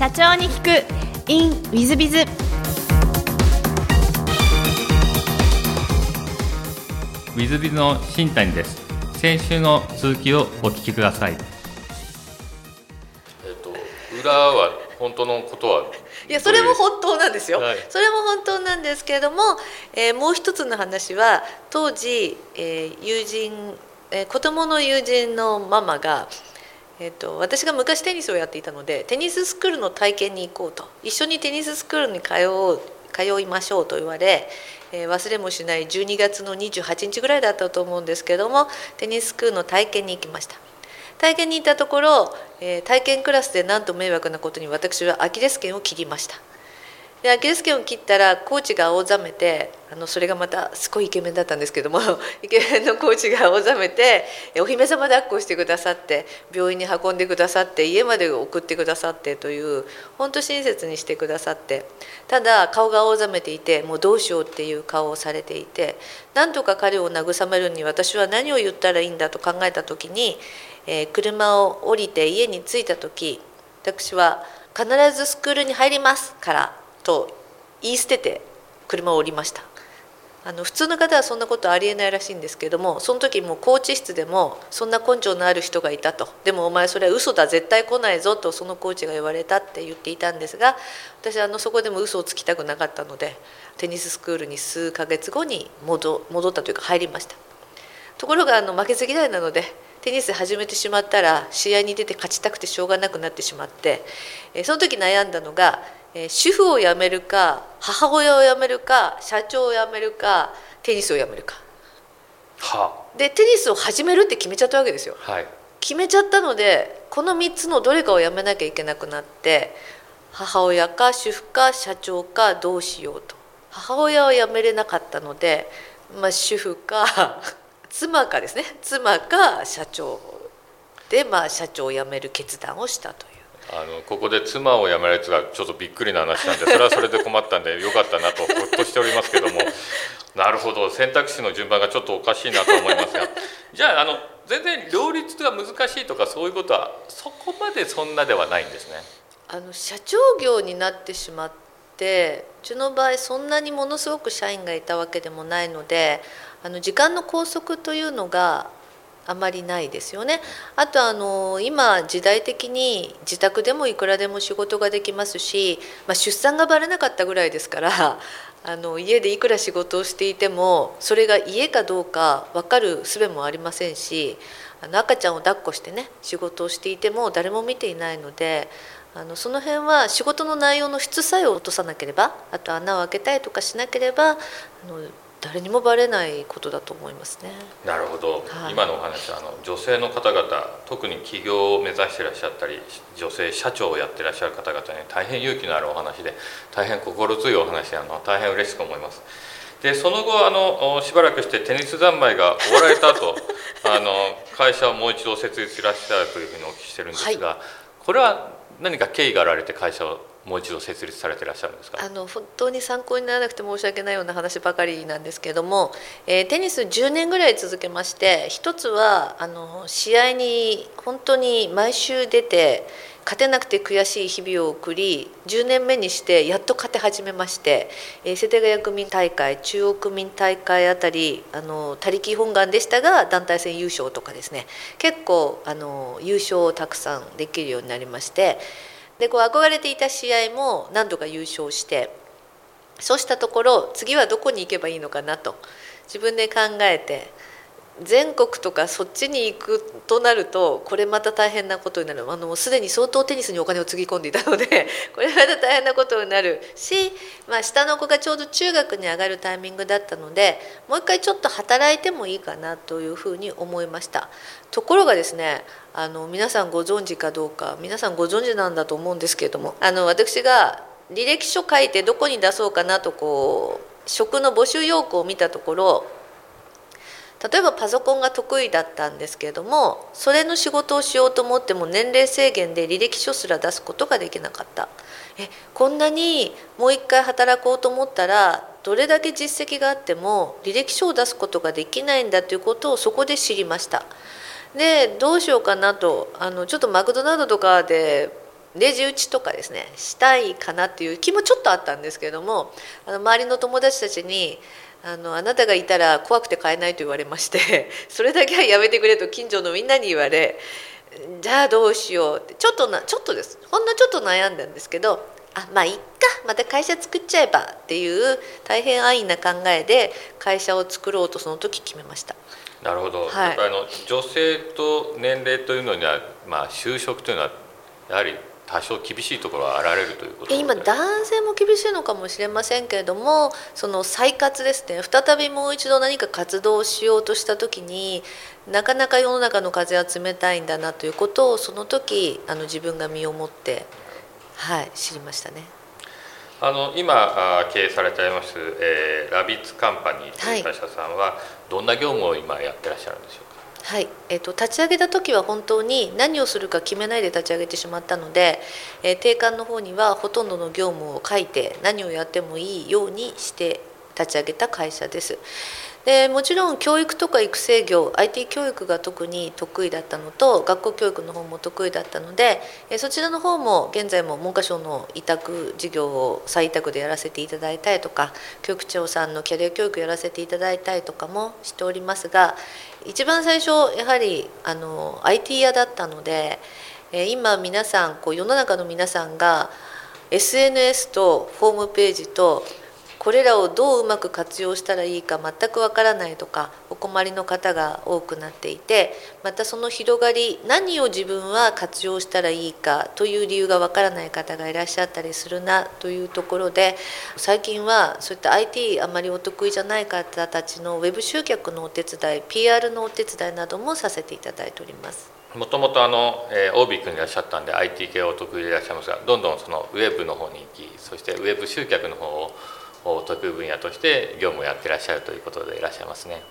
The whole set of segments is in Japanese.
社長に聞く。In ウィズビズウィズビズの新谷です。先週の続きをお聞きください。えっと裏は本当のことは？いやそれも本当なんですよ、はい。それも本当なんですけれども、えーもう一つの話は当時、えー友人、えー子供の友人のママが、えー、と私が昔テニスをやっていたのでテニススクールの体験に行こうと一緒にテニススクールに通う通いましょうと言われ、えー忘れもしない12月の28日ぐらいだったと思うんですけどもテニススクールの体験に行きました。体験に行ったところ、えー体験クラスでなんと迷惑なことに私はアキレス腱を切りましたでアキレス腱を切ったらコーチが青ざめてあのそれがまたすごいイケメンだったんですけども イケメンのコーチが青ざめてお姫様抱っこしてくださって病院に運んでくださって家まで送ってくださってという本当親切にしてくださってただ顔が青ざめていてもうどうしようっていう顔をされていてなんとか彼を慰めるに私は何を言ったらいいんだと考えた時に、えー車を降りて家に着いた時私は「必ずスクールに入りますから」と言い捨てて車を降りました。あの普通の方はそんなことありえないらしいんですけどもその時もコーチ室でもそんな根性のある人がいたと。でもお前それは嘘だ絶対来ないぞとそのコーチが言われたって言っていたんですが私はあのそこでも嘘をつきたくなかったのでテニススクールに数ヶ月後に戻戻ったというか入りました。ところがあの負けず嫌いなのでテニス始めてしまったら試合に出て勝ちたくてしょうがなくなってしまってえその時悩んだのが、えー主婦を辞めるか母親を辞めるか社長を辞めるかテニスを辞めるか。はでテニスを始めるって決めちゃったわけですよ。はい。決めちゃったのでこの3つのどれかをやめなきゃいけなくなって母親か主婦か社長かどうしようと。母親は辞めれなかったので、まあ、主婦か 妻かですね。妻か社長。で、まあ、社長を辞める決断をしたという。あのここで妻を辞めるやつがちょっとびっくりな話なんでそれはそれで困ったんでよかったなとほっとしておりますけどもなるほど選択肢の順番がちょっとおかしいなと思いますがじゃああの全然両立が難しいとかそういうことはそこまでそんなではないんですね。あの社長業になってしまってうちの場合そんなにものすごく社員がいたわけでもないのであの時間の拘束というのがあまりないですよね。あとあの今時代的に自宅でもいくらでも仕事ができますし、まあ、出産がバレなかったぐらいですから あの家でいくら仕事をしていてもそれが家かどうか分かる術もありませんしあの赤ちゃんを抱っこしてね仕事をしていても誰も見ていないのであのその辺は仕事の内容の質さえ落とさなければあと穴を開けたりとかしなければあの誰にもバレないことだと思いますね。なるほど、はい。今のお話はあの女性の方々特に起業を目指していらっしゃったり女性社長をやってらっしゃる方々に大変勇気のあるお話で大変心強いお話であの大変嬉しく思います。でその後あのおしばらくしてテニス三昧が終わられた後 あの会社をもう一度設立していらっしゃるというふうにお聞きしてるんですが、これは何か経緯があられて会社をもう一度設立されていらっしゃるんですか？あの本当に参考にならなくて申し訳ないような話ばかりなんですけれども、えーテニス10年ぐらい続けまして一つはあの試合に本当に毎週出て勝てなくて悔しい日々を送り10年目にしてやっと勝て始めまして、えー世田谷区民大会中央区民大会あたりあの他力本願でしたが団体戦優勝とかですね結構あの優勝をたくさんできるようになりましてでこう憧れていた試合も何度か優勝してそうしたところ次はどこに行けばいいのかなと自分で考えて全国とかそっちに行くとなるとこれまた大変なことになる。あのもうすでに相当テニスにお金をつぎ込んでいたので これまた大変なことになるし、まあ、下の子がちょうど中学に上がるタイミングだったのでもう一回ちょっと働いてもいいかなというふうに思いました。ところがですねあの皆さんご存知かどうか皆さんご存知なんだと思うんですけれどもあの私が履歴書書いてどこに出そうかなとこう職の募集要項を見たところ例えばパソコンが得意だったんですけれどもそれの仕事をしようと思っても年齢制限で履歴書すら出すことができなかった。えこんなにもう一回働こうと思ったらどれだけ実績があっても履歴書を出すことができないんだということをそこで知りました。でどうしようかなとあのちょっとマクドナルドとかでレジ打ちとかですねしたいかなっていう気もちょっとあったんですけれどもあの周りの友達たちにあのあなたがいたら怖くて買えないと言われまして それだけはやめてくれと近所のみんなに言われじゃあどうしようってちょっとなちょっとです。ほんのちょっと悩んだんですけどあまあいっか。また会社作っちゃえばっていう大変安易な考えで会社を作ろうとその時決めました。なるほど、はい。やっぱりあの女性と年齢というのには、まあ、就職というのはやはり多少厳しいところはあられるということで今男性も厳しいのかもしれませんけれどもその再活ですね再びもう一度何か活動をしようとした時になかなか世の中の風は冷たいんだなということをその時あの自分が身をもって、はい、知りましたね。あの今あ経営されております、えーラビッツカンパニーという会社さんは、どんな業務を今やってらっしゃるんでしょうか？はいえっと立ち上げた時は本当に何をするか決めないで立ち上げてしまったので、えー定款の方にはほとんどの業務を書いて何をやってもいいようにして立ち上げた会社です。でもちろん教育とか育成業 IT 教育が特に得意だったのと学校教育の方も得意だったのでそちらの方も現在も文科省の委託事業を再委託でやらせていただいたりとか教育長さんのキャリア教育やらせていただいたりとかもしておりますが一番最初やはりあの IT 屋だったので今皆さんこう世の中の皆さんが SNS とホームページとこれらをどううまく活用したらいいか全くわからないとかお困りの方が多くなっていてまたその広がり何を自分は活用したらいいかという理由がわからない方がいらっしゃったりするなというところで最近はそういった IT あまりお得意じゃない方たちのウェブ集客のお手伝い PR のお手伝いなどもさせていただいております。もともとあの、えー、オービー君いらっしゃったんで IT 系お得意でいらっしゃいますがどんどんそのウェブの方に行きそしてウェブ集客の方を得意分野として業務をやってらっしゃるということでいらっしゃいますね。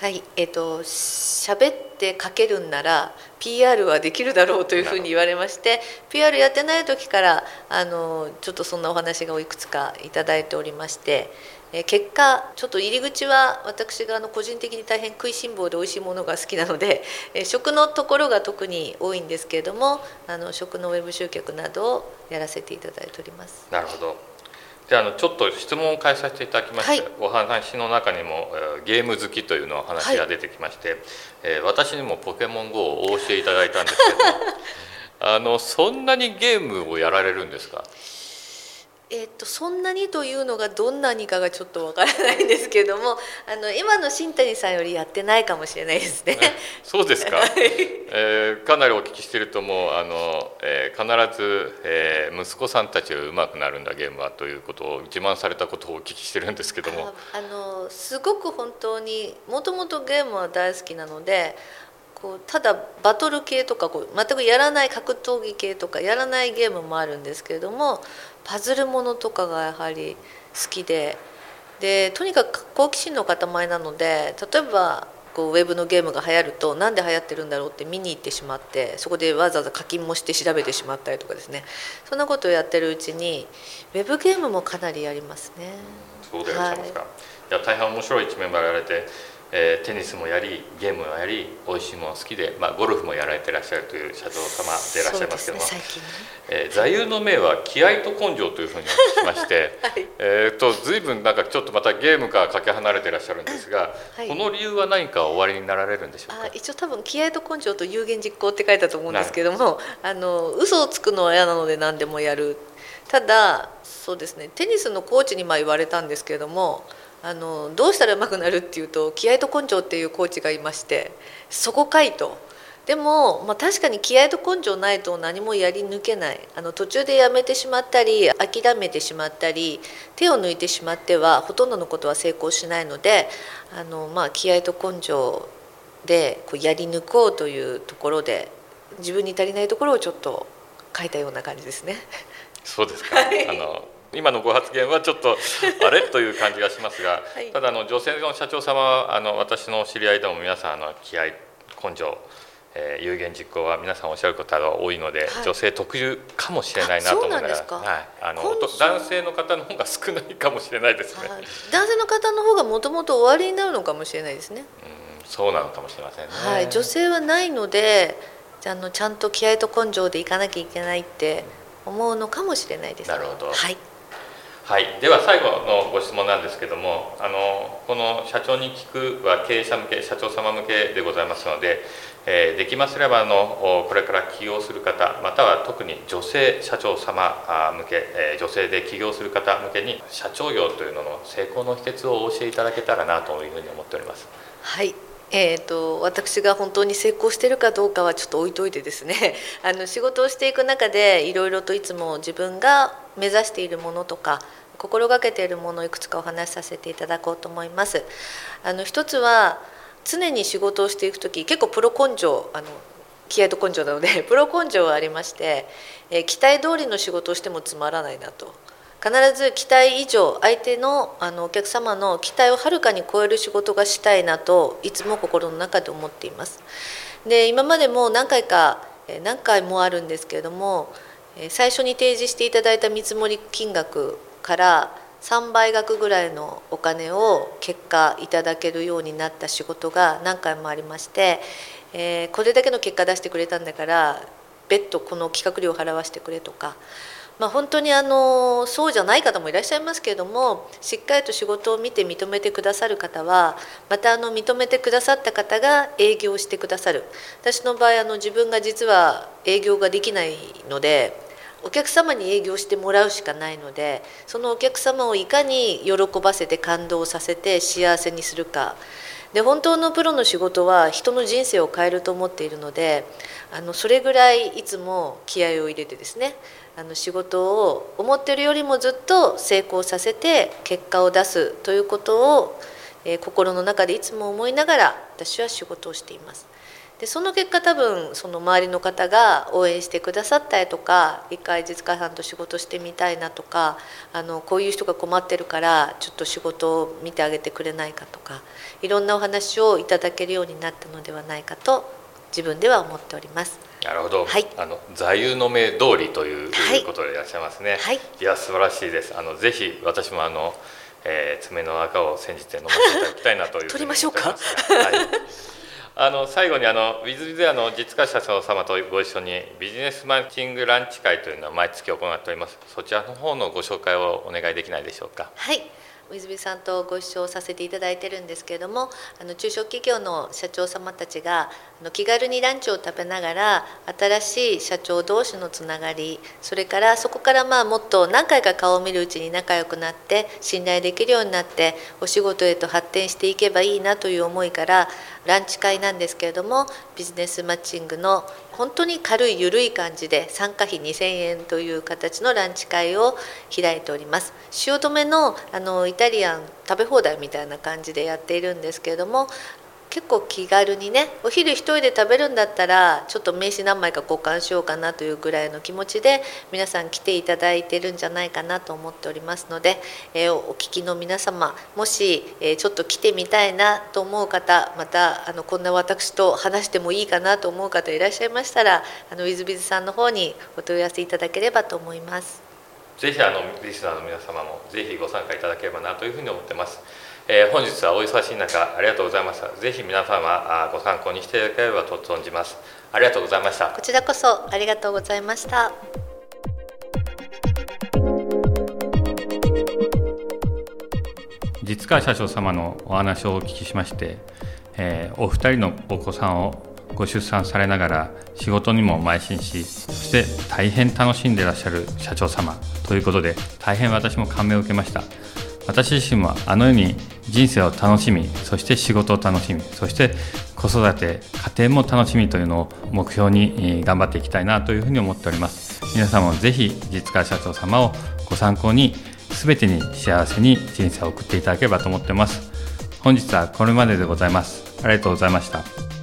はい、えっ、と喋って書けるんなら PR はできるだろうというふうに言われまして PR やってない時からあのちょっとそんなお話がいくつかいただいておりまして。えー結果ちょっと入り口は私があの個人的に大変食いしん坊で美味しいものが好きなので、えー食のところが特に多いんですけれどもあの食のウェブ集客などをやらせていただいております。なるほど。じゃああのちょっと質問を変えさせていただきまして、はい。お話の中にもえーゲーム好きというのお話が出てきまして、えー私にもポケモン GO をお教えいただいたんですけど あのそんなにゲームをやられるんですか？えっとそんなにというのがどんなにかがちょっとわからないんですけども あの今の新谷さんよりやってないかもしれないですね。そうですか、えーかなりお聞きしてるともうあの、えー必ず、えー息子さんたちが上手くなるんだゲームはということを自慢されたことをお聞きしてるんですけども。ああのすごく本当にもともとゲームは大好きなのでこうただバトル系とかこう全くやらない格闘技系とかやらないゲームもあるんですけれどもパズルものとかがやはり好きででとにかく好奇心の塊なので例えばこうウェブのゲームが流行るとなんで流行ってるんだろうって見に行ってしまってそこでわざわざ課金もして調べてしまったりとかですね。そんなことをやってるうちにウェブゲームもかなりやりますね。そうでいらっしゃいますか、い、や大変面白い一面もやられて、えーテニスもやりゲームもやり美味しいもの好きで、まあ、ゴルフもやられてらっしゃるという社長様でいらっしゃいますけども、ねえー座右の銘は気合と根性というふうにお聞きしまして、はい。えーと随分なんかちょっとまたゲームからかけ離れていらっしゃるんですが、はい。この理由は何かおありになられるんでしょうか？あ一応多分気合と根性と有言実行って書いたと思うんですけどもあの嘘をつくのは嫌なので何でもやる。ただそうですねテニスのコーチにまあ言われたんですけれどもあのどうしたら上手くなるっていうと気合と根性っていうコーチがいましてそこかいと。でも、まあ、確かに気合と根性ないと何もやり抜けないあの途中でやめてしまったり諦めてしまったり手を抜いてしまってはほとんどのことは成功しないのであの、まあ、気合と根性でこうやり抜こうというところで自分に足りないところをちょっと書いたような感じですね。そうですか、はいあの今のご発言はちょっとあれという感じがしますが、はい。ただあの女性の社長様はあの私の知り合いでも皆さんあの気合根性、えー有言実行は皆さんおっしゃることが多いので、はい。女性特有かもしれないなと思いながらあそうなんですか？はい、あの男性の方の方が少ないかもしれないですね、はい男性の方の方がもともと終わりになるのかもしれないですね。うん、そうなのかもしれませんね、はい、女性はないのであのちゃんと気合と根性でいかなきゃいけないって思うのかもしれないです。なるほど。はい。はい、では最後のご質問なんですけどもあのこの「社長に聞く」は経営者向け社長様向けでございますので、えーできますればあのこれから起業する方または特に女性社長様向け、えー女性で起業する方向けに社長業というのの成功の秘訣をお教えいただけたらなというふうに思っております。はい。えー、と私が本当に成功しているかどうかはちょっと置いといてですね あの仕事をしていく中でいろいろといつも自分が目指しているものとか心がけているものをいくつかお話しさせていただこうと思います。あの一つは常に仕事をしていく時結構プロ根性あの気合と根性なので プロ根性がありまして、えー期待通りの仕事をしてもつまらないなと必ず期待以上相手のあのお客様の期待をはるかに超える仕事がしたいなといつも心の中で思っています。で今までも何回か何回もあるんですけれども最初に提示していただいた見積もり金額から3倍額ぐらいのお金を結果いただけるようになった仕事が何回もありまして、えーこれだけの結果出してくれたんだから別途この企画料払わせてくれとか、まあ、本当にあのそうじゃない方もいらっしゃいますけれどもしっかりと仕事を見て認めてくださる方はまたあの認めてくださった方が営業してくださる。私の場合あの自分が実は営業ができないのでお客様に営業してもらうしかないのでそのお客様をいかに喜ばせて感動させて幸せにするかで本当のプロの仕事は人の人生を変えると思っているのであのそれぐらいいつも気合を入れてですねあの仕事を思ってるよりもずっと成功させて結果を出すということを、えー心の中でいつも思いながら私は仕事をしています。でその結果多分その周りの方が応援してくださったりとか一回実家さんと仕事してみたいなとかあのこういう人が困ってるからちょっと仕事を見てあげてくれないかとかいろんなお話をいただけるようになったのではないかと自分では思っております。なるほど、はいあの座右の銘通りというはいことでいらっしゃいますね。はいや素晴らしいです。あのぜひ私もあの、えー爪の赤を煎じて飲ませていただきたいなという取りましょうか？はい。あの最後にあのウィズビズアの実家社長様とご一緒にビジネスマッチングランチ会というのを毎月行っております。そちらの方のご紹介をお願いできないでしょうか。はい水辺さんとご一緒させていただいてるんですけれどもあの中小企業の社長様たちがの気軽にランチを食べながら新しい社長同士のつながりそれからそこからまあもっと何回か顔を見るうちに仲良くなって信頼できるようになってお仕事へと発展していけばいいなという思いからランチ会なんですけれどもビジネスマッチングの本当に軽い緩い感じで参加費2000円という形のランチ会を開いております。汐留のあのイタリアン食べ放題みたいな感じでやっているんですけれども結構気軽にねお昼一人で食べるんだったらちょっと名刺何枚か交換しようかなというぐらいの気持ちで皆さん来ていただいてるんじゃないかなと思っておりますので、えーおお聞きの皆様もし、えーちょっと来てみたいなと思う方またあのこんな私と話してもいいかなと思う方いらっしゃいましたらあのウィズビズさんの方にお問い合わせいただければと思います。ぜひあのリスナーの皆様もぜひご参加いただければなというふうに思ってます。えー本日はお忙しい中ありがとうございました。ぜひ皆様あご参考にしていただければと存じます。ありがとうございましたこ。ちらこそありがとうございました。実川社長様のお話をお聞きしまして、えーお二人のお子さんをご出産されながら仕事にも邁進しそして大変楽しんでいらっしゃる社長様ということで大変私も感銘を受けました私自身もあのように人生を楽しみそして仕事を楽しみそして子育て家庭も楽しみというのを目標に頑張っていきたいなというふうに思っております。皆さんもぜひ実川社長様をご参考に全てに幸せに人生を送っていただければと思っています。本日はこれまででございます。ありがとうございました。